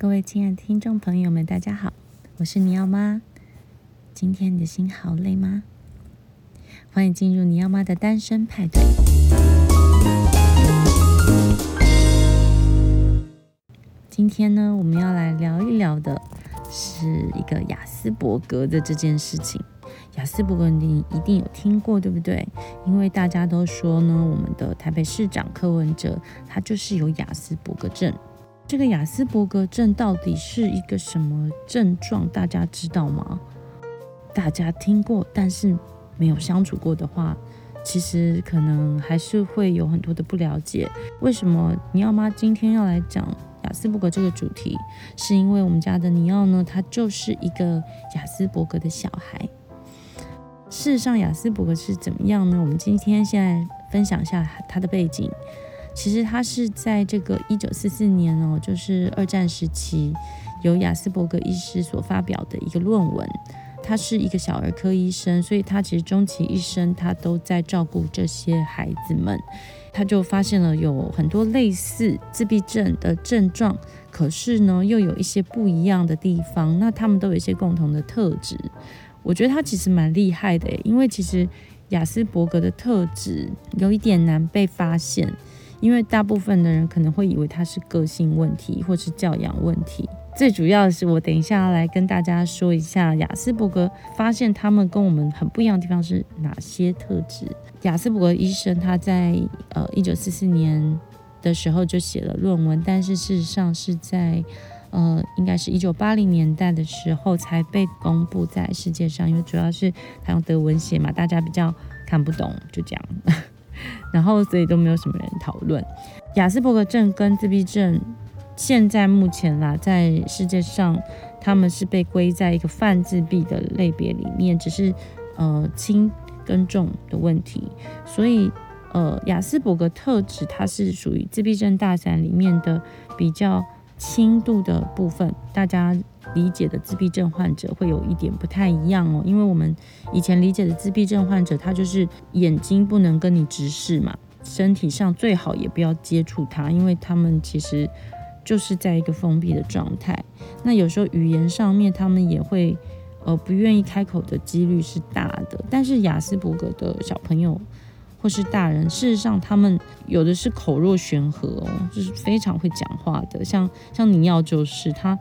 各位亲爱的听众朋友们，大家好，我是尼奥妈。今天你的心好累吗？欢迎进入尼奥妈的单身派对。今天呢，我们要来聊一聊的是一个雅斯伯格的这件事情。雅斯伯格你一定有听过，对不对？因为大家都说呢，我们的台北市长柯文哲他就是有雅斯伯格症。这个亚斯伯格症到底是一个什么症状？大家知道吗？大家听过，但是没有相处过的话，其实可能还是会有很多的不了解。为什么尼奥妈今天要来讲亚斯伯格这个主题？是因为我们家的尼奥呢，他就是一个亚斯伯格的小孩。事实上，亚斯伯格是怎么样呢？我们今天现在分享一下他的背景。其实他是在这个一九四四年哦，就是二战时期，由亚斯伯格医师所发表的一个论文。他是一个小儿科医生，所以他其实终其一生，他都在照顾这些孩子们。他就发现了有很多类似自闭症的症状，可是呢，又有一些不一样的地方。那他们都有一些共同的特质。我觉得他其实蛮厉害的，因为其实亚斯伯格的特质有一点难被发现，因为大部分的人可能会以为他是个性问题或是教养问题。最主要的是，我等一下要来跟大家说一下雅斯伯格发现他们跟我们很不一样的地方是哪些特质。雅斯伯格医生他在呃一九四四年的时候就写了论文，但是事实上是在。呃，应该是一九八零年代的时候才被公布在世界上，因为主要是他用德文写嘛，大家比较看不懂，就这样，然后所以都没有什么人讨论。亚斯伯格症跟自闭症，现在目前啦，在世界上他们是被归在一个泛自闭的类别里面，只是呃轻跟重的问题。所以呃，亚斯伯格特质它是属于自闭症大伞里面的比较。轻度的部分，大家理解的自闭症患者会有一点不太一样哦，因为我们以前理解的自闭症患者，他就是眼睛不能跟你直视嘛，身体上最好也不要接触他，因为他们其实就是在一个封闭的状态。那有时候语言上面，他们也会呃不愿意开口的几率是大的。但是雅斯伯格的小朋友。或是大人，事实上他们有的是口若悬河哦，就是非常会讲话的。像像尼奥就是他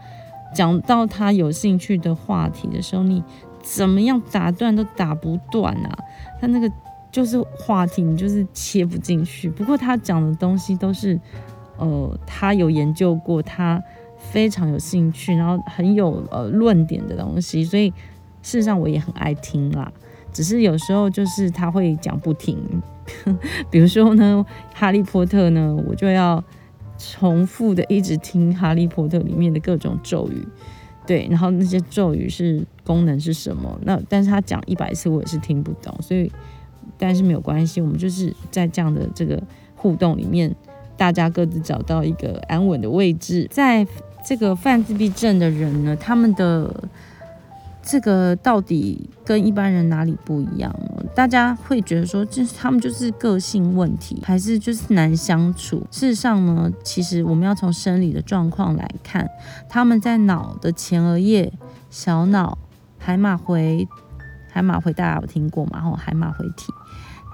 讲到他有兴趣的话题的时候，你怎么样打断都打不断啊。他那个就是话题，你就是切不进去。不过他讲的东西都是呃，他有研究过，他非常有兴趣，然后很有呃论点的东西。所以事实上我也很爱听啦。只是有时候就是他会讲不停，比如说呢，哈利波特呢，我就要重复的一直听哈利波特里面的各种咒语，对，然后那些咒语是功能是什么？那但是他讲一百次我也是听不懂，所以但是没有关系，我们就是在这样的这个互动里面，大家各自找到一个安稳的位置。在这个泛自闭症的人呢，他们的。这个到底跟一般人哪里不一样？大家会觉得说，这他们就是个性问题，还是就是难相处？事实上呢，其实我们要从生理的状况来看，他们在脑的前额叶、小脑、海马回、海马回大家有听过吗？然后海马回体、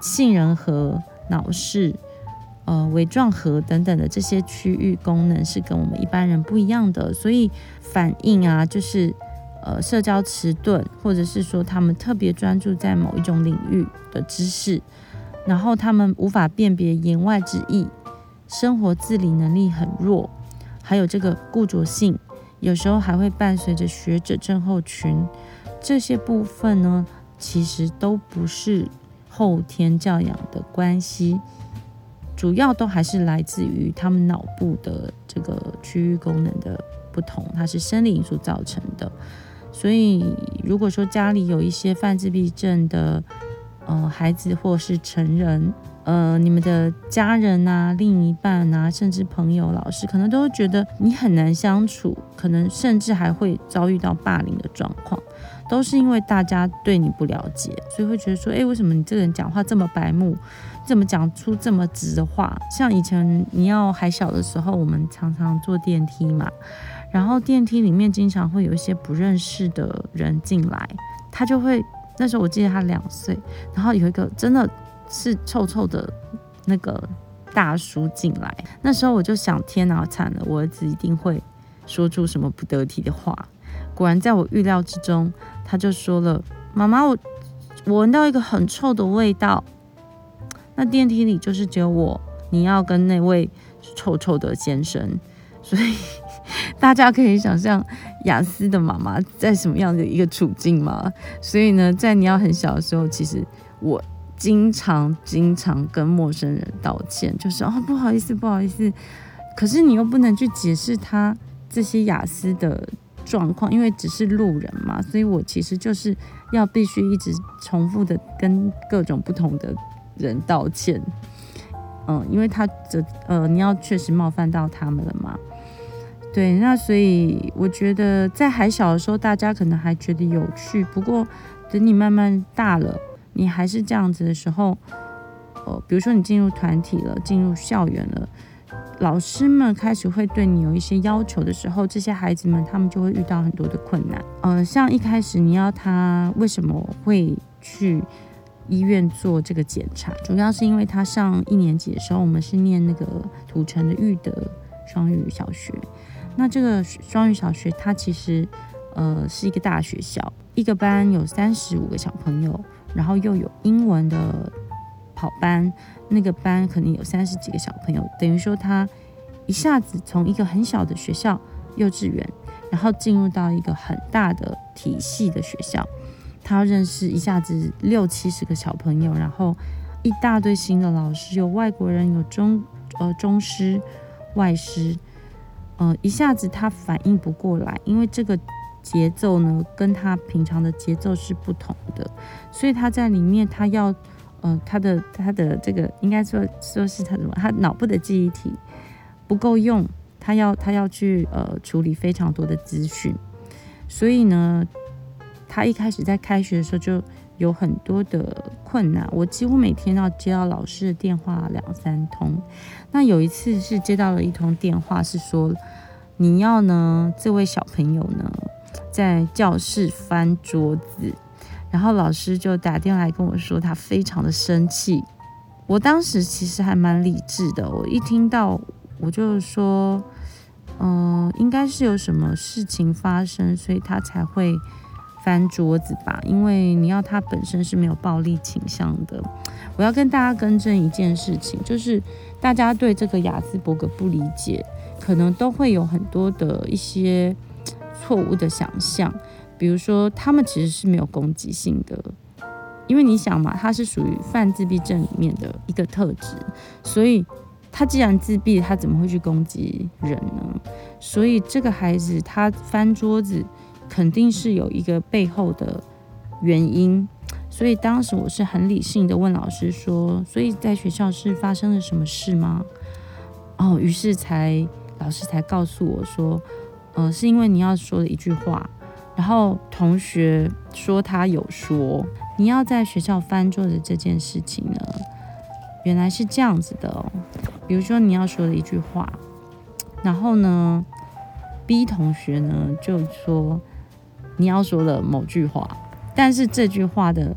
杏仁核、脑室、呃尾状核等等的这些区域功能是跟我们一般人不一样的，所以反应啊，就是。呃，社交迟钝，或者是说他们特别专注在某一种领域的知识，然后他们无法辨别言外之意，生活自理能力很弱，还有这个固着性，有时候还会伴随着学者症候群。这些部分呢，其实都不是后天教养的关系，主要都还是来自于他们脑部的这个区域功能的不同，它是生理因素造成的。所以，如果说家里有一些犯自闭症的呃孩子或是成人，呃，你们的家人啊、另一半啊，甚至朋友、老师，可能都会觉得你很难相处，可能甚至还会遭遇到霸凌的状况，都是因为大家对你不了解，所以会觉得说，诶，为什么你这个人讲话这么白目，怎么讲出这么直的话？像以前你要还小的时候，我们常常坐电梯嘛。然后电梯里面经常会有一些不认识的人进来，他就会那时候我记得他两岁，然后有一个真的是臭臭的那个大叔进来，那时候我就想，天哪，惨了，我儿子一定会说出什么不得体的话。果然在我预料之中，他就说了：“妈妈，我我闻到一个很臭的味道。”那电梯里就是只有我，你要跟那位臭臭的先生，所以 大家可以想象雅思的妈妈在什么样的一个处境吗？所以呢，在你要很小的时候，其实我经常经常跟陌生人道歉，就是哦，不好意思，不好意思，可是你又不能去解释他这些雅思的。状况，因为只是路人嘛，所以我其实就是要必须一直重复的跟各种不同的人道歉，嗯，因为他这呃，你要确实冒犯到他们了嘛，对，那所以我觉得在还小的时候，大家可能还觉得有趣，不过等你慢慢大了，你还是这样子的时候，呃，比如说你进入团体了，进入校园了。老师们开始会对你有一些要求的时候，这些孩子们他们就会遇到很多的困难。呃，像一开始你要他为什么会去医院做这个检查，主要是因为他上一年级的时候，我们是念那个土城的育德双语小学。那这个双语小学它其实呃是一个大学校，一个班有三十五个小朋友，然后又有英文的跑班。那个班可能有三十几个小朋友，等于说他一下子从一个很小的学校幼稚园，然后进入到一个很大的体系的学校，他认识一下子六七十个小朋友，然后一大堆新的老师，有外国人，有中呃中师、外师，呃一下子他反应不过来，因为这个节奏呢跟他平常的节奏是不同的，所以他在里面他要。嗯，他的他的这个应该说说是他什么？他脑部的记忆体不够用，他要他要去呃处理非常多的资讯，所以呢，他一开始在开学的时候就有很多的困难。我几乎每天要接到老师的电话两三通。那有一次是接到了一通电话，是说你要呢这位小朋友呢在教室翻桌子。然后老师就打电话来跟我说，他非常的生气。我当时其实还蛮理智的，我一听到我就说，嗯、应该是有什么事情发生，所以他才会翻桌子吧？因为你要他本身是没有暴力倾向的。我要跟大家更正一件事情，就是大家对这个雅斯伯格不理解，可能都会有很多的一些错误的想象。比如说，他们其实是没有攻击性的，因为你想嘛，他是属于泛自闭症里面的一个特质，所以他既然自闭，他怎么会去攻击人呢？所以这个孩子他翻桌子，肯定是有一个背后的原因。所以当时我是很理性的问老师说：“所以在学校是发生了什么事吗？”哦，于是才老师才告诉我说：“呃，是因为你要说的一句话。”然后同学说他有说，你要在学校翻桌的这件事情呢，原来是这样子的哦。比如说你要说的一句话，然后呢，B 同学呢就说你要说的某句话，但是这句话的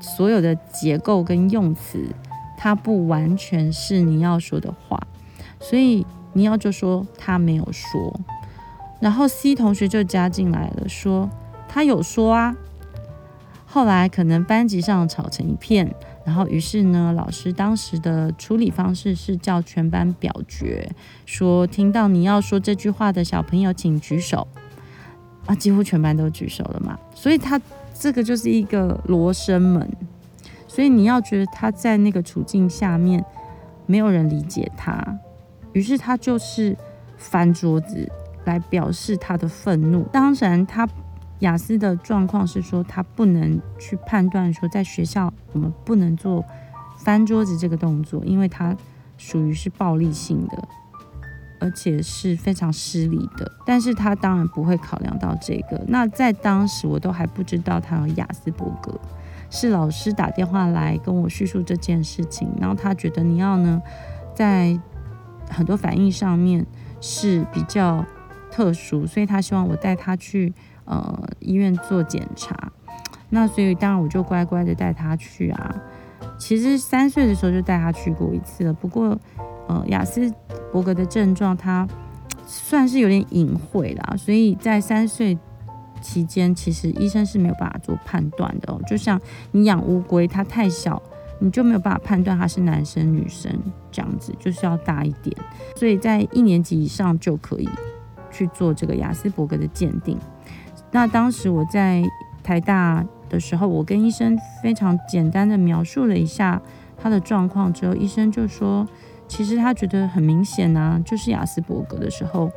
所有的结构跟用词，它不完全是你要说的话，所以你要就说他没有说。然后 C 同学就加进来了，说他有说啊。后来可能班级上吵成一片，然后于是呢，老师当时的处理方式是叫全班表决，说听到你要说这句话的小朋友请举手。啊，几乎全班都举手了嘛。所以他这个就是一个罗生门，所以你要觉得他在那个处境下面没有人理解他，于是他就是翻桌子。来表示他的愤怒。当然，他雅思的状况是说，他不能去判断说，在学校我们不能做翻桌子这个动作，因为他属于是暴力性的，而且是非常失礼的。但是他当然不会考量到这个。那在当时，我都还不知道他有亚斯伯格，是老师打电话来跟我叙述这件事情，然后他觉得你要呢，在很多反应上面是比较。特殊，所以他希望我带他去呃医院做检查。那所以当然我就乖乖的带他去啊。其实三岁的时候就带他去过一次了，不过呃亚斯伯格的症状他算是有点隐晦啦，所以在三岁期间，其实医生是没有办法做判断的哦。就像你养乌龟，它太小。你就没有办法判断它是男生女生这样子，就是要大一点，所以在一年级以上就可以去做这个雅斯伯格的鉴定。那当时我在台大的时候，我跟医生非常简单的描述了一下他的状况之后，医生就说，其实他觉得很明显啊，就是雅斯伯格的时候，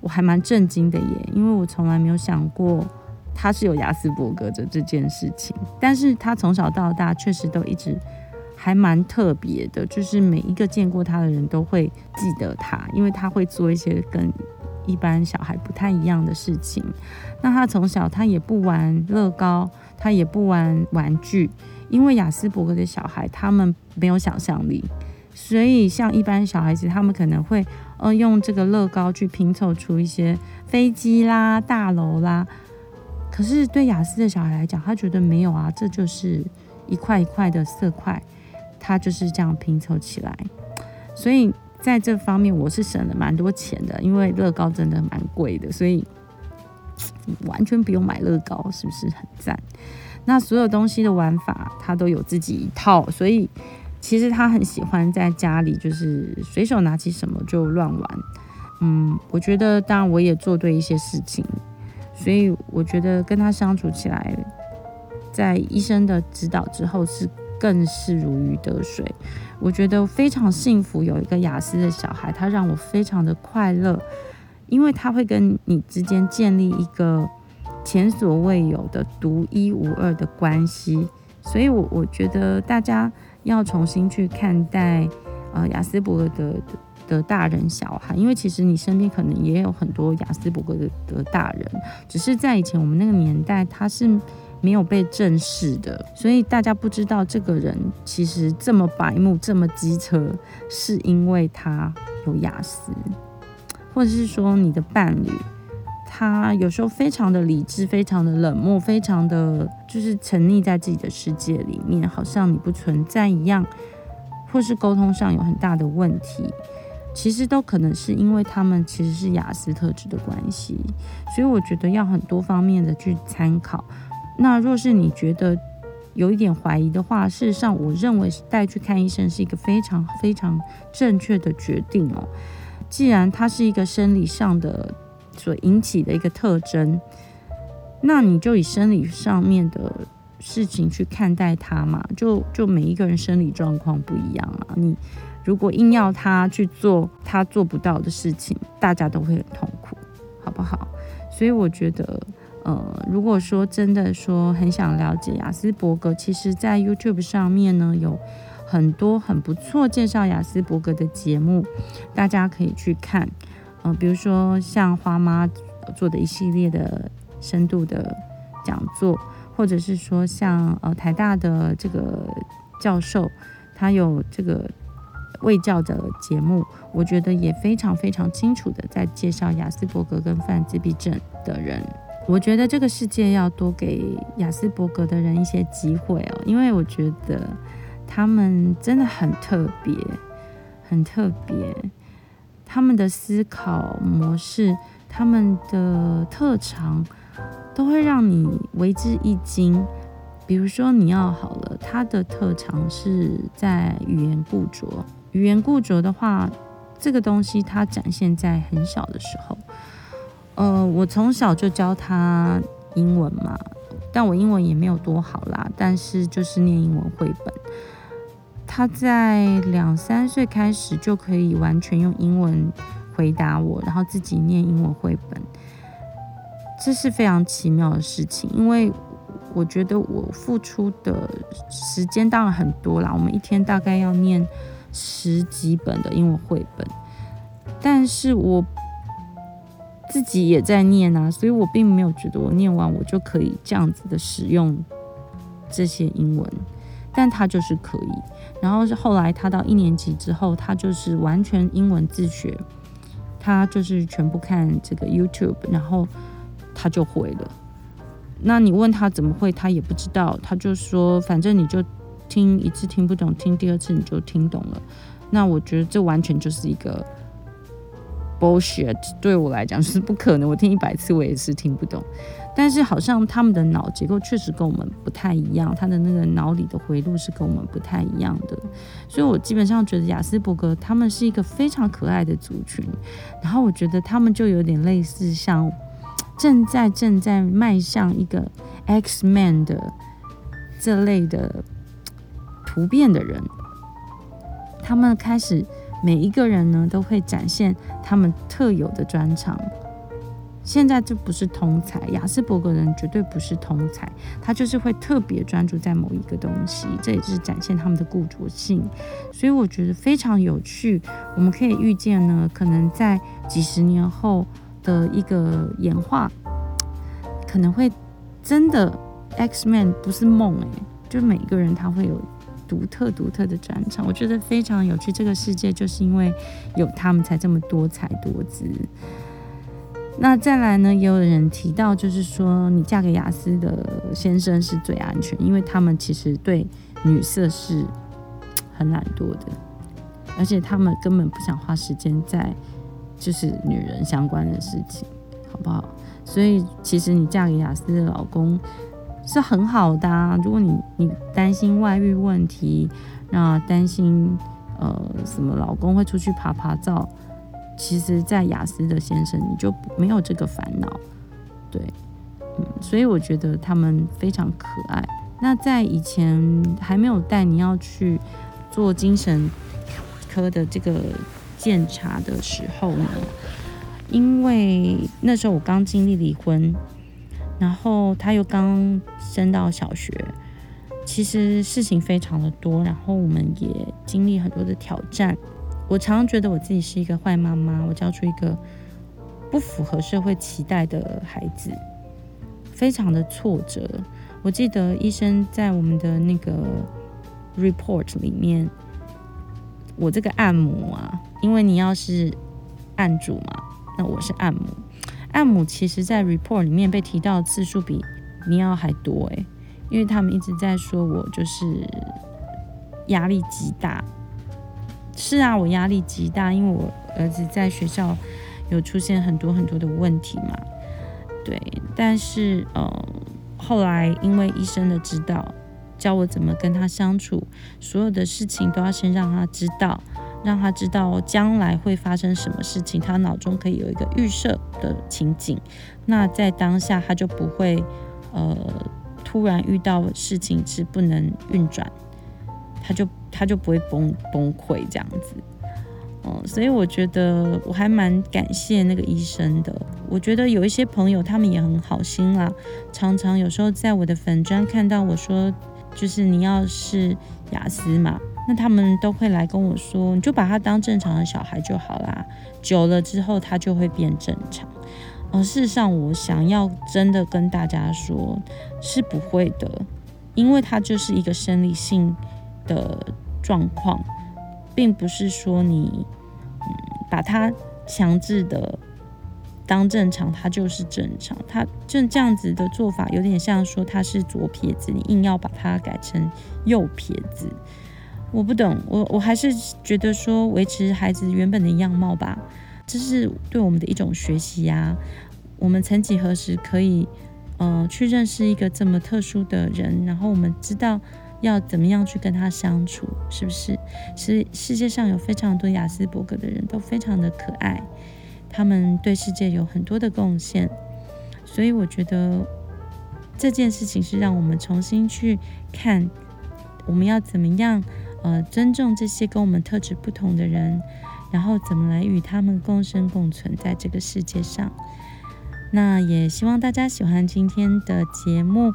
我还蛮震惊的耶，因为我从来没有想过。他是有雅斯伯格的这件事情，但是他从小到大确实都一直还蛮特别的，就是每一个见过他的人都会记得他，因为他会做一些跟一般小孩不太一样的事情。那他从小他也不玩乐高，他也不玩玩具，因为雅斯伯格的小孩他们没有想象力，所以像一般小孩子，他们可能会呃用这个乐高去拼凑出一些飞机啦、大楼啦。可是对雅思的小孩来讲，他觉得没有啊，这就是一块一块的色块，他就是这样拼凑起来。所以在这方面，我是省了蛮多钱的，因为乐高真的蛮贵的，所以完全不用买乐高，是不是很赞？那所有东西的玩法，他都有自己一套，所以其实他很喜欢在家里就是随手拿起什么就乱玩。嗯，我觉得当然我也做对一些事情。所以我觉得跟他相处起来，在医生的指导之后是更是如鱼得水。我觉得非常幸福，有一个雅思的小孩，他让我非常的快乐，因为他会跟你之间建立一个前所未有的独一无二的关系。所以我我觉得大家要重新去看待呃雅斯伯格的。的大人小孩，因为其实你身边可能也有很多雅斯伯格的的大人，只是在以前我们那个年代他是没有被正视的，所以大家不知道这个人其实这么白目、这么机车，是因为他有雅斯，或者是说你的伴侣，他有时候非常的理智、非常的冷漠、非常的就是沉溺在自己的世界里面，好像你不存在一样，或是沟通上有很大的问题。其实都可能是因为他们其实是雅思特质的关系，所以我觉得要很多方面的去参考。那若是你觉得有一点怀疑的话，事实上我认为带去看医生是一个非常非常正确的决定哦。既然它是一个生理上的所引起的一个特征，那你就以生理上面的事情去看待它嘛。就就每一个人生理状况不一样啊，你。如果硬要他去做他做不到的事情，大家都会很痛苦，好不好？所以我觉得，呃，如果说真的说很想了解雅斯伯格，其实在 YouTube 上面呢，有很多很不错介绍雅斯伯格的节目，大家可以去看。呃，比如说像花妈做的一系列的深度的讲座，或者是说像呃台大的这个教授，他有这个。卫教的节目，我觉得也非常非常清楚的在介绍雅斯伯格跟泛自闭症的人。我觉得这个世界要多给雅斯伯格的人一些机会哦，因为我觉得他们真的很特别，很特别。他们的思考模式，他们的特长，都会让你为之一惊。比如说，你要好了，他的特长是在语言固着。语言固着的话，这个东西它展现在很小的时候。呃，我从小就教他英文嘛，但我英文也没有多好啦，但是就是念英文绘本。他在两三岁开始就可以完全用英文回答我，然后自己念英文绘本，这是非常奇妙的事情，因为我觉得我付出的时间当然很多啦，我们一天大概要念。十几本的英文绘本，但是我自己也在念啊，所以我并没有觉得我念完我就可以这样子的使用这些英文，但他就是可以。然后是后来他到一年级之后，他就是完全英文自学，他就是全部看这个 YouTube，然后他就会了。那你问他怎么会，他也不知道，他就说反正你就听一次听不懂，听第二次你就听懂了。那我觉得这完全就是一个 bullshit，对我来讲是不可能。我听一百次我也是听不懂。但是好像他们的脑结构确实跟我们不太一样，他的那个脑里的回路是跟我们不太一样的。所以我基本上觉得雅斯伯格他们是一个非常可爱的族群。然后我觉得他们就有点类似像正在正在迈向一个 X Man 的这类的突变的人。他们开始每一个人呢都会展现他们特有的专长。现在这不是通才，亚斯伯格人绝对不是通才，他就是会特别专注在某一个东西，这也是展现他们的固着性。所以我觉得非常有趣。我们可以预见呢，可能在几十年后的一个演化，可能会真的 X Man 不是梦诶，就每一个人他会有。独特独特的专长，我觉得非常有趣。这个世界就是因为有他们才这么多彩多姿。那再来呢，也有人提到，就是说你嫁给雅思的先生是最安全，因为他们其实对女色是很懒惰的，而且他们根本不想花时间在就是女人相关的事情，好不好？所以其实你嫁给雅思的老公。是很好的啊，如果你你担心外遇问题，那担心呃什么老公会出去爬爬照，其实，在雅思的先生你就没有这个烦恼，对，嗯，所以我觉得他们非常可爱。那在以前还没有带你要去做精神科的这个检查的时候呢，因为那时候我刚经历离婚。然后他又刚升到小学，其实事情非常的多，然后我们也经历很多的挑战。我常常觉得我自己是一个坏妈妈，我教出一个不符合社会期待的孩子，非常的挫折。我记得医生在我们的那个 report 里面，我这个按摩啊，因为你要是按住嘛，那我是按摩。按摩其实，在 report 里面被提到的次数比你要还多诶，因为他们一直在说我就是压力极大。是啊，我压力极大，因为我儿子在学校有出现很多很多的问题嘛。对，但是呃，后来因为医生的指导，教我怎么跟他相处，所有的事情都要先让他知道。让他知道将来会发生什么事情，他脑中可以有一个预设的情景，那在当下他就不会，呃，突然遇到事情是不能运转，他就他就不会崩崩溃这样子，嗯，所以我觉得我还蛮感谢那个医生的。我觉得有一些朋友他们也很好心啦，常常有时候在我的粉砖看到我说，就是你要是雅思嘛。那他们都会来跟我说，你就把他当正常的小孩就好啦，久了之后他就会变正常。而事实上，我想要真的跟大家说，是不会的，因为他就是一个生理性的状况，并不是说你嗯把他强制的当正常，他就是正常。他正这样子的做法，有点像说他是左撇子，你硬要把他改成右撇子。我不懂，我我还是觉得说维持孩子原本的样貌吧，这是对我们的一种学习呀。我们曾几何时可以，呃，去认识一个这么特殊的人，然后我们知道要怎么样去跟他相处，是不是？是世界上有非常多雅斯伯格的人都非常的可爱，他们对世界有很多的贡献，所以我觉得这件事情是让我们重新去看，我们要怎么样。呃，尊重这些跟我们特质不同的人，然后怎么来与他们共生共存在这个世界上。那也希望大家喜欢今天的节目，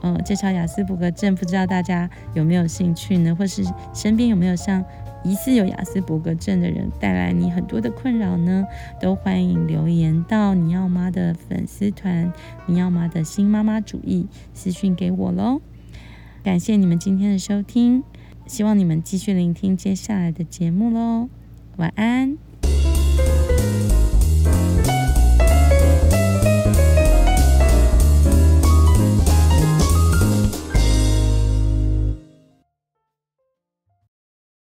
呃，介绍雅斯伯格症，不知道大家有没有兴趣呢？或是身边有没有像疑似有雅斯伯格症的人带来你很多的困扰呢？都欢迎留言到你要妈的粉丝团，你要妈的新妈妈主义私讯给我喽。感谢你们今天的收听。希望你们继续聆听接下来的节目喽，晚安。